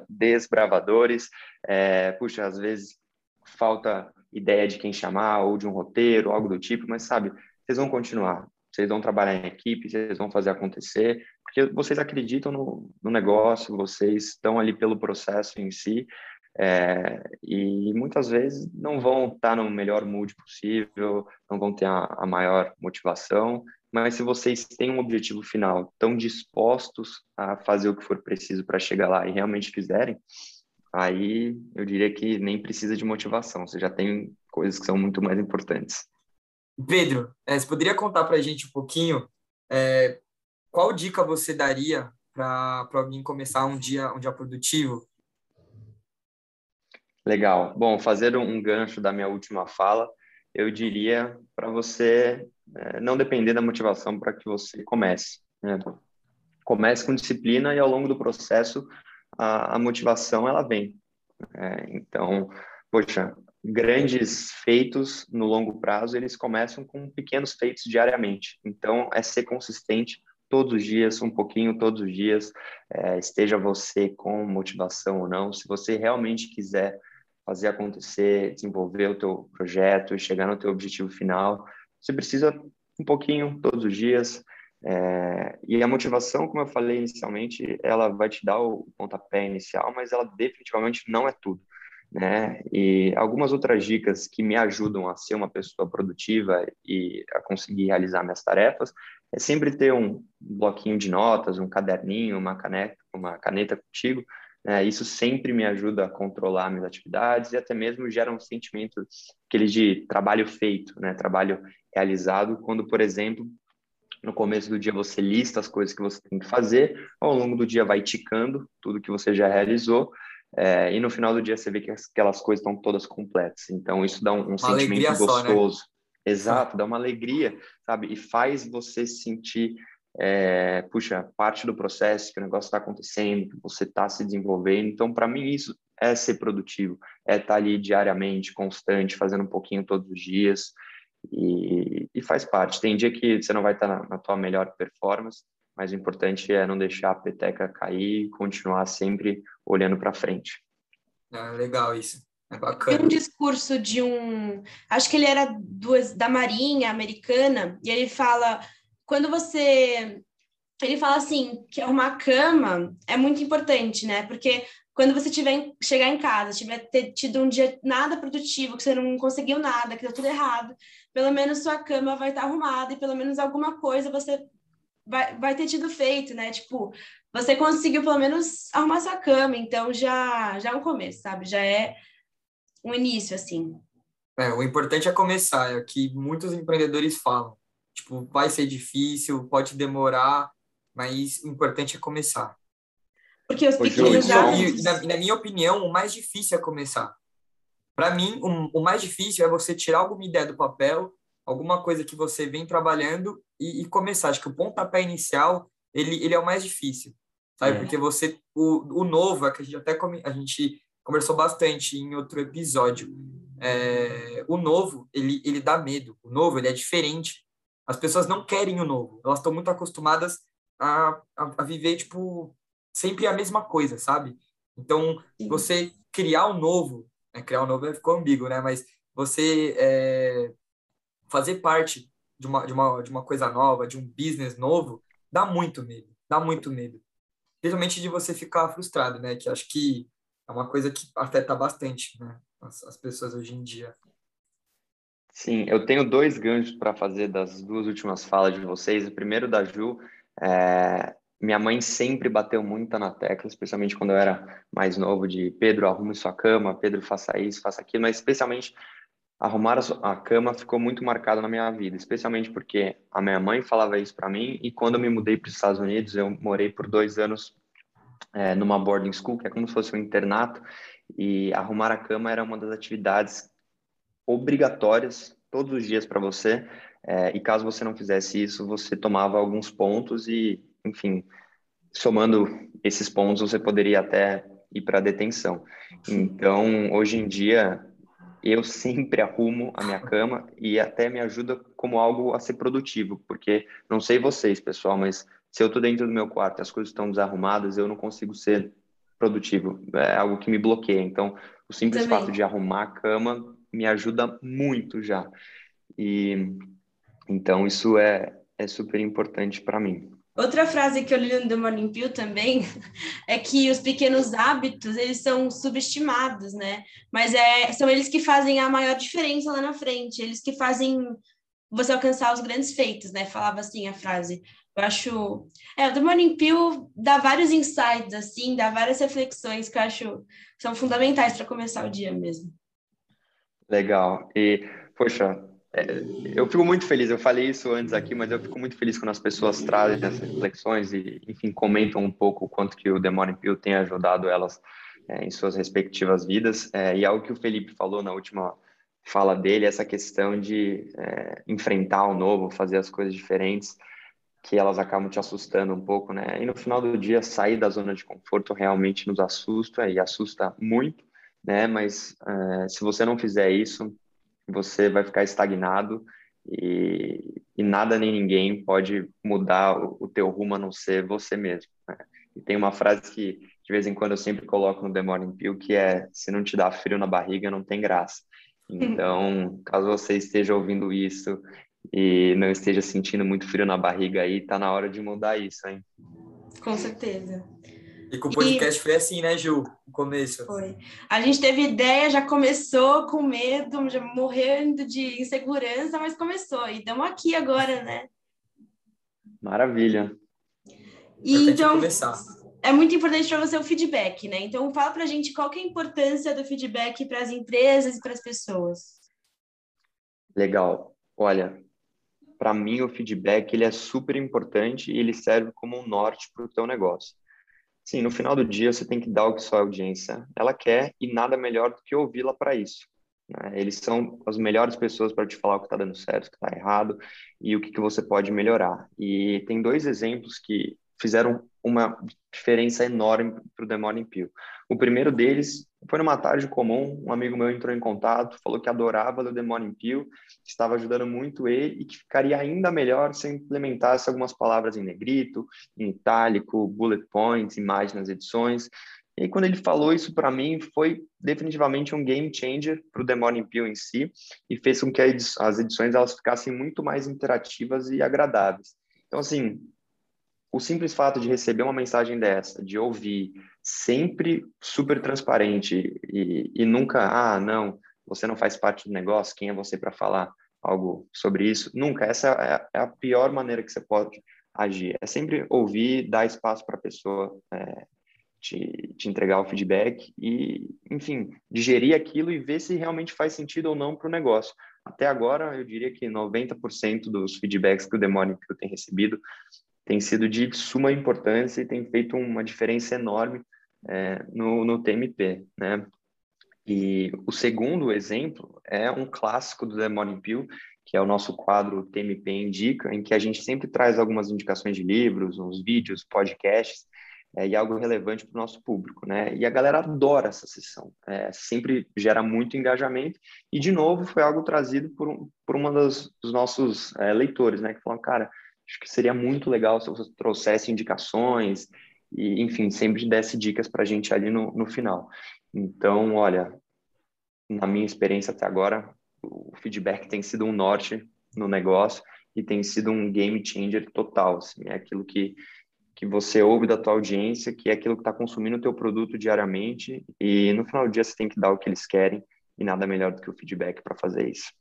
desbravadores, é, puxa, às vezes falta ideia de quem chamar ou de um roteiro, algo do tipo, mas sabe, vocês vão continuar, vocês vão trabalhar em equipe, vocês vão fazer acontecer, porque vocês acreditam no, no negócio, vocês estão ali pelo processo em si, é, e muitas vezes não vão estar no melhor mood possível, não vão ter a, a maior motivação, mas se vocês têm um objetivo final, estão dispostos a fazer o que for preciso para chegar lá e realmente quiserem, aí eu diria que nem precisa de motivação, você já tem coisas que são muito mais importantes. Pedro, é, você poderia contar para a gente um pouquinho é, qual dica você daria para alguém começar um dia, um dia produtivo? Legal. Bom, fazer um gancho da minha última fala, eu diria para você é, não depender da motivação para que você comece. Né? Comece com disciplina e ao longo do processo a, a motivação ela vem. É, então, poxa, grandes feitos no longo prazo eles começam com pequenos feitos diariamente. Então, é ser consistente todos os dias, um pouquinho todos os dias, é, esteja você com motivação ou não. Se você realmente quiser fazer acontecer, desenvolver o teu projeto chegar no teu objetivo final, você precisa um pouquinho todos os dias. É, e a motivação, como eu falei inicialmente, ela vai te dar o pontapé inicial, mas ela definitivamente não é tudo. né? E algumas outras dicas que me ajudam a ser uma pessoa produtiva e a conseguir realizar minhas tarefas é sempre ter um bloquinho de notas, um caderninho, uma caneta, uma caneta contigo. Né? Isso sempre me ajuda a controlar minhas atividades e até mesmo gera um sentimento aquele de trabalho feito, né? Trabalho realizado, quando, por exemplo, no começo do dia você lista as coisas que você tem que fazer, ao longo do dia vai ticando tudo que você já realizou, é, e no final do dia você vê que aquelas coisas estão todas completas. Então isso dá um, um sentimento gostoso. Só, né? Exato, dá uma alegria, sabe? E faz você sentir, é, puxa, parte do processo, que o negócio está acontecendo, que você está se desenvolvendo. Então, para mim, isso é ser produtivo, é estar tá ali diariamente, constante, fazendo um pouquinho todos os dias. E, e, faz parte. Tem dia que você não vai estar na, na tua melhor performance, mas o importante é não deixar a peteca cair e continuar sempre olhando para frente. Ah, legal isso. É bacana. Tem um discurso de um. Acho que ele era do, da Marinha Americana, e ele fala: quando você. Ele fala assim: que arrumar cama é muito importante, né? Porque quando você tiver chegar em casa, tiver tido um dia nada produtivo, que você não conseguiu nada, que deu tudo errado, pelo menos sua cama vai estar arrumada e pelo menos alguma coisa você vai, vai ter tido feito, né? Tipo, você conseguiu pelo menos arrumar sua cama, então já já é um começo, sabe? Já é um início assim. É, o importante é começar, é o que muitos empreendedores falam. Tipo, vai ser difícil, pode demorar, mas o importante é começar. Porque os pequenos já... E, na, na, minha opinião, o mais difícil é começar. Para mim, o, o, mais difícil é você tirar alguma ideia do papel, alguma coisa que você vem trabalhando e, e começar. Acho que o pontapé inicial, ele, ele é o mais difícil, sabe? É. Porque você, o, o novo, é que a gente até come, a gente conversou bastante em outro episódio, é, o novo, ele, ele dá medo. O novo, ele é diferente. As pessoas não querem o novo. Elas estão muito acostumadas a, a, a viver, tipo, sempre a mesma coisa, sabe? Então, Sim. você criar o novo, né? criar o novo ficou ambíguo, né? Mas você é, fazer parte de uma, de, uma, de uma coisa nova, de um business novo, dá muito medo, dá muito medo. Principalmente de você ficar frustrado, né? Que acho que é uma coisa que afeta bastante, né? As, as pessoas hoje em dia. Sim, eu tenho dois ganchos para fazer das duas últimas falas de vocês. O primeiro da Ju, é, minha mãe sempre bateu muito na tecla, especialmente quando eu era mais novo, de Pedro, arrume sua cama, Pedro, faça isso, faça aquilo, mas especialmente arrumar a cama ficou muito marcado na minha vida, especialmente porque a minha mãe falava isso para mim e quando eu me mudei para os Estados Unidos, eu morei por dois anos é, numa boarding school, que é como se fosse um internato, e arrumar a cama era uma das atividades obrigatórias todos os dias para você, é, e caso você não fizesse isso, você tomava alguns pontos e enfim, somando esses pontos, você poderia até ir para detenção. Então, hoje em dia, eu sempre arrumo a minha cama e até me ajuda como algo a ser produtivo, porque não sei vocês, pessoal, mas se eu estou dentro do meu quarto e as coisas estão desarrumadas, eu não consigo ser produtivo. É algo que me bloqueia. Então, o simples Também. fato de arrumar a cama me ajuda muito já. E então isso é, é super importante para mim. Outra frase que eu li no The Morning Pill também (laughs) é que os pequenos hábitos, eles são subestimados, né? Mas é, são eles que fazem a maior diferença lá na frente, eles que fazem você alcançar os grandes feitos, né? Falava assim a frase. Eu acho... É, o The Morning Pill dá vários insights, assim, dá várias reflexões que eu acho são fundamentais para começar o dia mesmo. Legal. E, poxa, é, eu fico muito feliz, eu falei isso antes aqui, mas eu fico muito feliz quando as pessoas trazem essas reflexões e, enfim, comentam um pouco o quanto que o Morning Pill tem ajudado elas é, em suas respectivas vidas. É, e algo que o Felipe falou na última fala dele, essa questão de é, enfrentar o novo, fazer as coisas diferentes, que elas acabam te assustando um pouco, né? E no final do dia, sair da zona de conforto realmente nos assusta e assusta muito, né? Mas é, se você não fizer isso, você vai ficar estagnado e, e nada nem ninguém pode mudar o, o, teu rumo a não ser você mesmo. Né? E tem uma frase que de vez em quando eu sempre coloco no The Morning Pill, que é se não te dá frio na barriga, não tem graça. Então, caso você esteja ouvindo isso e não esteja sentindo muito frio na barriga aí, tá na hora de mudar isso, hein? Com certeza. E com o podcast e... foi assim, né, Ju? No começo. Foi. A gente teve ideia, já começou com medo, já morrendo de insegurança, mas começou. E estamos aqui agora, né? Maravilha. E, então, começar. é muito importante para você o feedback, né? Então, fala para a gente qual que é a importância do feedback para as empresas e para as pessoas. Legal. Olha, para mim o feedback ele é super importante e ele serve como um norte para o teu negócio. Sim, no final do dia você tem que dar o que sua audiência ela quer e nada melhor do que ouvi-la para isso. Né? Eles são as melhores pessoas para te falar o que está dando certo, o que está errado e o que, que você pode melhorar. E tem dois exemplos que fizeram uma diferença enorme para o Morning Pill. O primeiro deles foi numa tarde comum, um amigo meu entrou em contato, falou que adorava o Morning Pill, que estava ajudando muito ele e que ficaria ainda melhor se implementasse algumas palavras em negrito, em itálico, bullet points, imagens nas edições. E quando ele falou isso para mim, foi definitivamente um game changer para o The Morning Pill em si e fez com que as edições elas ficassem muito mais interativas e agradáveis. Então, assim, o simples fato de receber uma mensagem dessa, de ouvir, sempre super transparente e, e nunca, ah, não, você não faz parte do negócio, quem é você para falar algo sobre isso? Nunca. Essa é, é a pior maneira que você pode agir. É sempre ouvir, dar espaço para a pessoa é, te, te entregar o feedback e, enfim, digerir aquilo e ver se realmente faz sentido ou não para o negócio. Até agora, eu diria que 90% dos feedbacks que o Demônio tem recebido tem sido de suma importância e tem feito uma diferença enorme é, no, no TMP, né? E o segundo exemplo é um clássico do The Morning Pill, que é o nosso quadro TMP Indica, em que a gente sempre traz algumas indicações de livros, uns vídeos, podcasts, é, e algo relevante para o nosso público, né? E a galera adora essa sessão, é, sempre gera muito engajamento, e de novo foi algo trazido por, um, por uma das, dos nossos é, leitores, né? Que falaram, cara, Acho que seria muito legal se você trouxesse indicações e, enfim, sempre desse dicas para a gente ali no, no final. Então, olha, na minha experiência até agora, o feedback tem sido um norte no negócio e tem sido um game changer total. Assim, é aquilo que, que você ouve da tua audiência, que é aquilo que está consumindo o teu produto diariamente e no final do dia você tem que dar o que eles querem e nada melhor do que o feedback para fazer isso.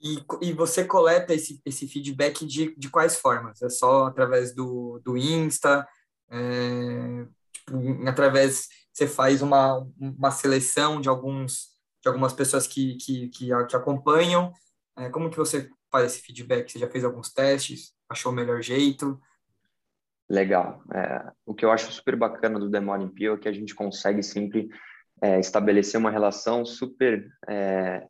E, e você coleta esse, esse feedback de, de quais formas? É só através do, do Insta? É, tipo, através você faz uma, uma seleção de alguns de algumas pessoas que, que, que, que acompanham. É, como que você faz esse feedback? Você já fez alguns testes? Achou o melhor jeito? Legal. É, o que eu acho super bacana do Morning Peel é que a gente consegue sempre é, estabelecer uma relação super é,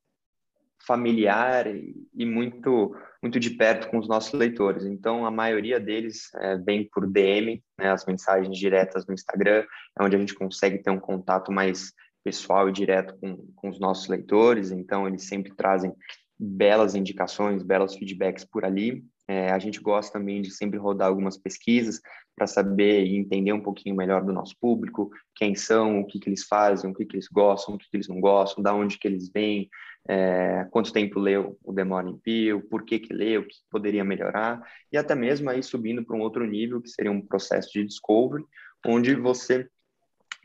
familiar e muito muito de perto com os nossos leitores. Então, a maioria deles é, vem por DM, né, as mensagens diretas no Instagram, é onde a gente consegue ter um contato mais pessoal e direto com, com os nossos leitores. Então, eles sempre trazem belas indicações, belos feedbacks por ali. É, a gente gosta também de sempre rodar algumas pesquisas para saber e entender um pouquinho melhor do nosso público, quem são, o que, que eles fazem, o que, que eles gostam, o que, que eles não gostam, da onde que eles vêm, é, quanto tempo leu o The Morning Pill, por que que leu, o que poderia melhorar, e até mesmo aí subindo para um outro nível, que seria um processo de discovery, onde você,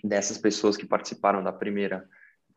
dessas pessoas que participaram da primeira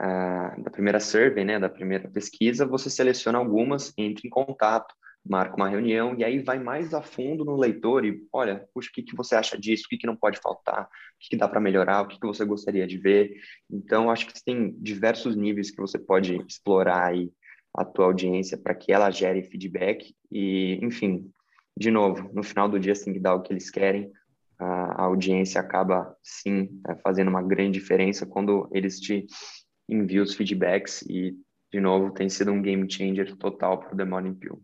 uh, da primeira survey, né, da primeira pesquisa, você seleciona algumas, entra em contato, marca uma reunião e aí vai mais a fundo no leitor e olha, puxa, o que, que você acha disso? O que, que não pode faltar? O que, que dá para melhorar? O que, que você gostaria de ver? Então, acho que tem diversos níveis que você pode explorar aí a tua audiência para que ela gere feedback e, enfim, de novo, no final do dia tem que dar o que eles querem. A audiência acaba, sim, é, fazendo uma grande diferença quando eles te enviam os feedbacks e, de novo, tem sido um game changer total para o The Morning Pill.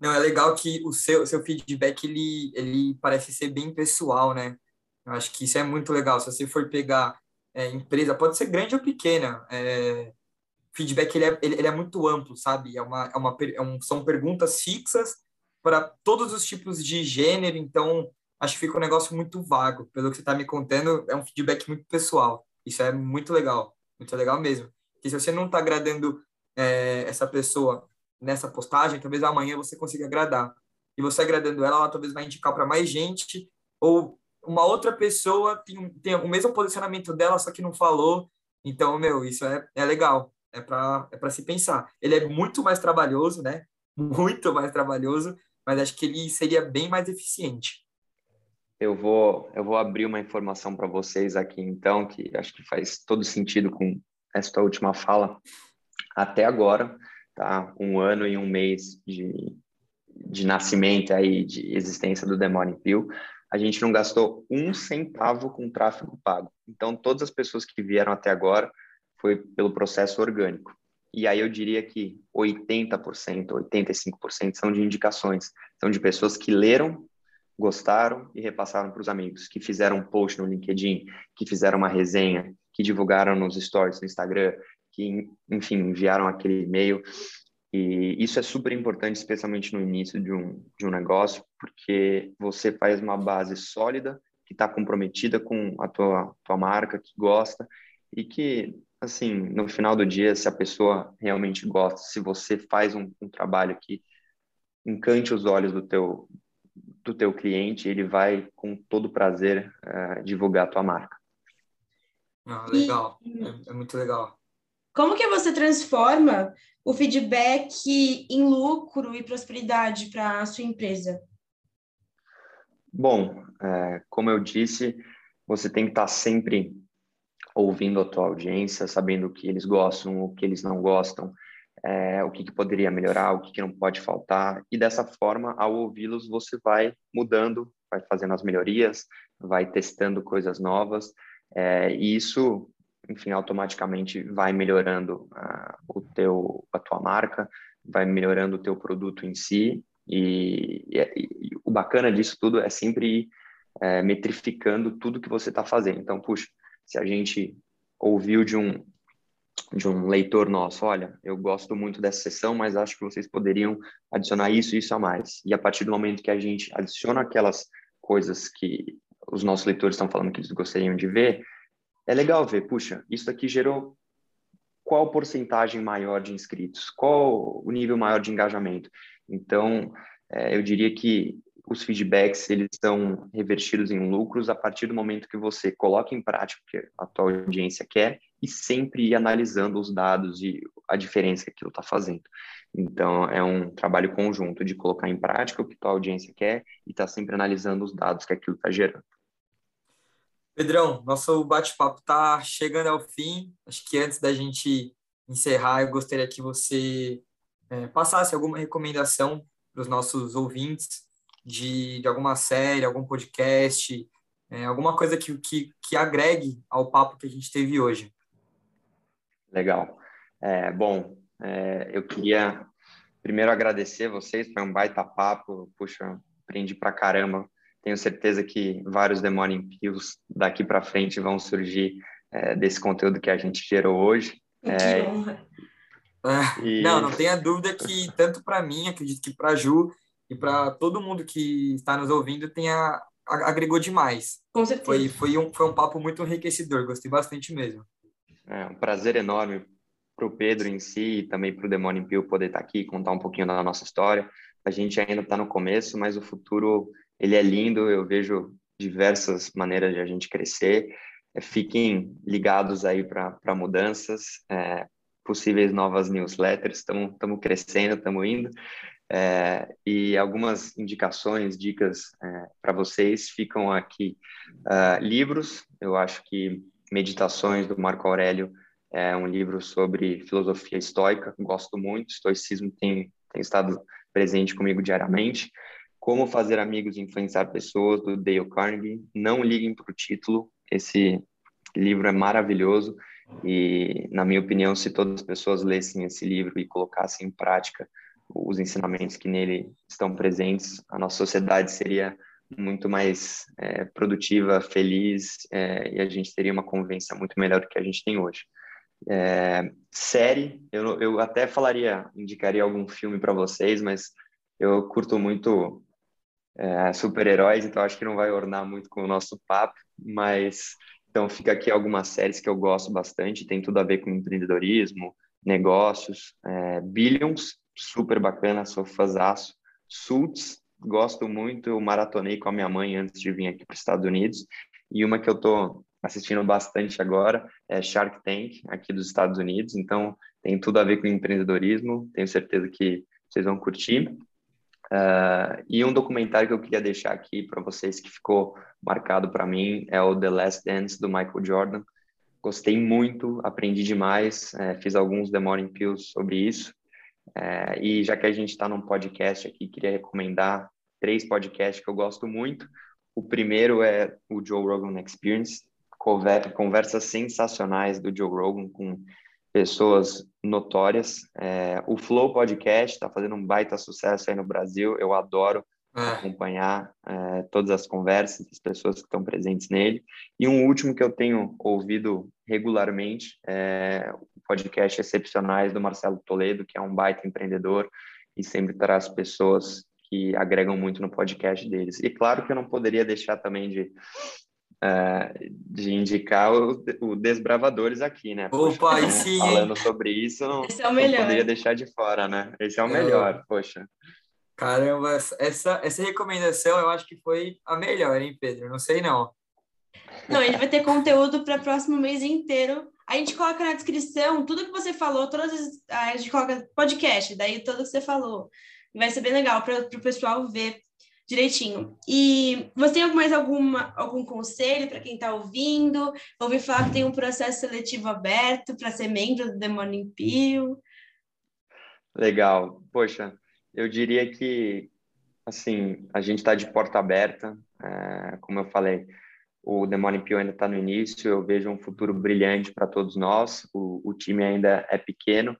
Não, é legal que o seu, seu feedback, ele, ele parece ser bem pessoal, né? Eu acho que isso é muito legal. Se você for pegar é, empresa, pode ser grande ou pequena, é, feedback ele é, ele, ele, é muito amplo, sabe? É uma, é uma, é um, são perguntas fixas para todos os tipos de gênero, então acho que fica um negócio muito vago. Pelo que você está me contando, é um feedback muito pessoal. Isso é muito legal, muito legal mesmo. Porque se você não está agradando é, essa pessoa nessa postagem, talvez amanhã você consiga agradar. E você agradando ela, ela talvez vai indicar para mais gente, ou uma outra pessoa tem, tem o mesmo posicionamento dela, só que não falou. Então, meu, isso é, é legal. É para é se pensar. Ele é muito mais trabalhoso, né? (laughs) Muito mais trabalhoso, mas acho que ele seria bem mais eficiente. Eu vou, eu vou abrir uma informação para vocês aqui, então, que acho que faz todo sentido com esta última fala. Até agora, tá? Um ano e um mês de, de nascimento aí, de existência do Demônio Pill, a gente não gastou um centavo com tráfego pago. Então, todas as pessoas que vieram até agora foi pelo processo orgânico. E aí eu diria que 80%, 85% são de indicações, são de pessoas que leram gostaram e repassaram para os amigos, que fizeram um post no LinkedIn, que fizeram uma resenha, que divulgaram nos stories do Instagram, que, enfim, enviaram aquele e-mail. E isso é super importante, especialmente no início de um, de um negócio, porque você faz uma base sólida, que está comprometida com a tua, tua marca, que gosta, e que, assim, no final do dia, se a pessoa realmente gosta, se você faz um, um trabalho que encante os olhos do teu, do teu cliente, ele vai com todo prazer uh, divulgar a tua marca. Ah, legal, é, é, muito legal. Como que você transforma o feedback em lucro e prosperidade para a sua empresa? Bom, é, como eu disse, você tem que estar sempre ouvindo a tua audiência, sabendo o que eles gostam, o que eles não gostam, é, o que, que, poderia melhorar, o que, que, não pode faltar, e dessa forma, ao ouvi-los, você vai mudando, vai fazendo as melhorias, vai testando coisas novas, é, e isso, enfim, automaticamente vai melhorando uh, o teu, a tua marca, vai melhorando o teu produto em si, e, e, e o bacana disso tudo é sempre é, metrificando tudo que você está fazendo. Então, puxa, se a gente ouviu de um de um leitor nosso, olha, eu gosto muito dessa sessão, mas acho que vocês poderiam adicionar isso e isso a mais. E a partir do momento que a gente adiciona aquelas coisas que os nossos leitores estão falando que eles gostariam de ver, é legal ver, puxa, isso aqui gerou qual porcentagem maior de inscritos, qual o nível maior de engajamento. Então, é, eu diria que os feedbacks eles são revertidos em lucros a partir do momento que você coloca em prática o que a tua audiência quer e sempre ir analisando os dados e a diferença que aquilo está fazendo. Então, é um trabalho conjunto de colocar em prática o que a tua audiência quer e estar tá sempre analisando os dados que aquilo está gerando. Pedrão, nosso bate-papo está chegando ao fim. Acho que antes da gente encerrar, eu gostaria que você é, passasse alguma recomendação para os nossos ouvintes de, de alguma série, algum podcast, é, alguma coisa que, que, que agregue ao papo que a gente teve hoje. Legal. É, bom, é, eu queria primeiro agradecer vocês, foi um baita papo, puxa, aprendi pra caramba. Tenho certeza que vários Demônio Pills daqui para frente vão surgir é, desse conteúdo que a gente gerou hoje. Que é, honra. E... Não, não tenha dúvida que tanto para mim, acredito que para Ju, e para todo mundo que está nos ouvindo tenha agregou demais. Com certeza. Foi, foi, um, foi um papo muito enriquecedor, gostei bastante mesmo. É um prazer enorme para o Pedro em si e também para o Demônio Pio poder estar tá aqui contar um pouquinho da nossa história. A gente ainda está no começo, mas o futuro ele é lindo. Eu vejo diversas maneiras de a gente crescer. É, fiquem ligados aí para mudanças, é, possíveis novas newsletters. Estamos crescendo, estamos indo. É, e algumas indicações, dicas é, para vocês ficam aqui. Uh, livros, eu acho que Meditações do Marco Aurélio é um livro sobre filosofia estoica, gosto muito, estoicismo tem, tem estado presente comigo diariamente. Como Fazer Amigos e Influenciar Pessoas, do Dale Carnegie. Não liguem para o título, esse livro é maravilhoso e, na minha opinião, se todas as pessoas lessem esse livro e colocassem em prática os ensinamentos que nele estão presentes, a nossa sociedade seria muito mais é, produtiva, feliz é, e a gente teria uma convivência muito melhor do que a gente tem hoje. É, série, eu, eu até falaria, indicaria algum filme para vocês, mas eu curto muito é, super-heróis, então acho que não vai ornar muito com o nosso papo, mas então fica aqui algumas séries que eu gosto bastante, tem tudo a ver com empreendedorismo, negócios, é, Billions, super bacana, sou fãzaço. Suits, gosto muito, eu maratonei com a minha mãe antes de vir aqui para os Estados Unidos. E uma que eu estou assistindo bastante agora é Shark Tank, aqui dos Estados Unidos. Então, tem tudo a ver com empreendedorismo. Tenho certeza que vocês vão curtir. Uh, e um documentário que eu queria deixar aqui para vocês que ficou marcado para mim é o The Last Dance do Michael Jordan. Gostei muito, aprendi demais, é, fiz alguns The Morning Pills sobre isso. É, e já que a gente está num podcast aqui, queria recomendar três podcasts que eu gosto muito. O primeiro é o Joe Rogan Experience, conversas sensacionais do Joe Rogan com pessoas notórias. É, o Flow Podcast está fazendo um baita sucesso aí no Brasil. Eu adoro é. acompanhar é, todas as conversas das pessoas que estão presentes nele. E um último que eu tenho ouvido regularmente é o podcast Excepcionais do Marcelo Toledo, que é um baita empreendedor e sempre traz pessoas que agregam muito no podcast deles. E claro que eu não poderia deixar também de uh, de indicar o, o, Desbravadores aqui, né? Opa, poxa, sim! Falando sobre isso, não, Esse é o melhor. não poderia deixar de fora, né? Esse é o melhor, poxa. Caramba, essa, essa recomendação eu acho que foi a melhor, hein, Pedro? Não sei não. Não, a gente vai ter conteúdo para o próximo mês inteiro. A gente coloca na descrição tudo que você falou, todas as, a gente coloca podcast, daí tudo que você falou. Vai ser bem legal para o pessoal ver direitinho. E você tem mais alguma, algum conselho para quem está ouvindo? Ouvi falar que tem um processo seletivo aberto para ser membro do The Morning Pio. Legal. Poxa, eu diria que, assim, a gente está de porta aberta. É, como eu falei, o The Morning Pio ainda está no início. Eu vejo um futuro brilhante para todos nós. O, o time ainda é pequeno,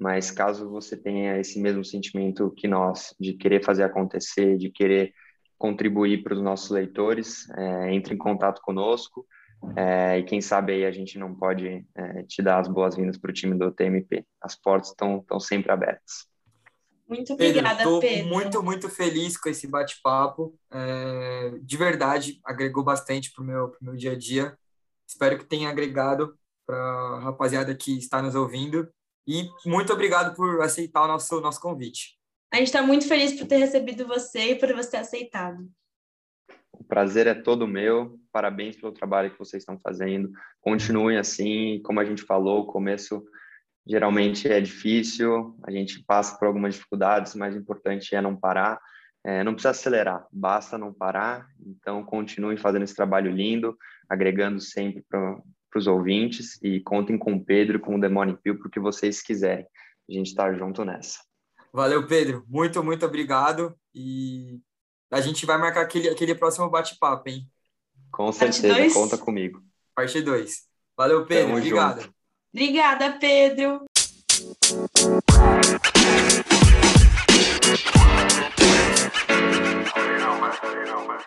mas caso você tenha esse mesmo sentimento que nós, de querer fazer acontecer, de querer contribuir para os nossos leitores, é, entre em contato conosco. É, e quem sabe aí a gente não pode é, te dar as boas-vindas para o time do TMP. As portas estão sempre abertas. Muito obrigada, Pedro. Estou muito, muito feliz com esse bate-papo. É, de verdade, agregou bastante para o meu, meu dia a dia. Espero que tenha agregado para a rapaziada que está nos ouvindo. E muito obrigado por aceitar o nosso, nosso convite. A gente está muito feliz por ter recebido você e por você ter aceitado. O prazer é todo meu. Parabéns pelo trabalho que vocês estão fazendo. Continuem assim. Como a gente falou, o começo geralmente é difícil, a gente passa por algumas dificuldades, mas o importante é não parar. É, não precisa acelerar, basta não parar. Então, continuem fazendo esse trabalho lindo, agregando sempre para os ouvintes e contem com o Pedro, com o Demônio Pio, para o que vocês quiserem. A gente está junto nessa. Valeu, Pedro. Muito, muito obrigado. E a gente vai marcar aquele, aquele próximo bate-papo, hein? Com certeza, conta comigo. Parte 2. Valeu, Pedro. Tamo obrigado. Junto. Obrigada, Pedro. You know, man. You know, man.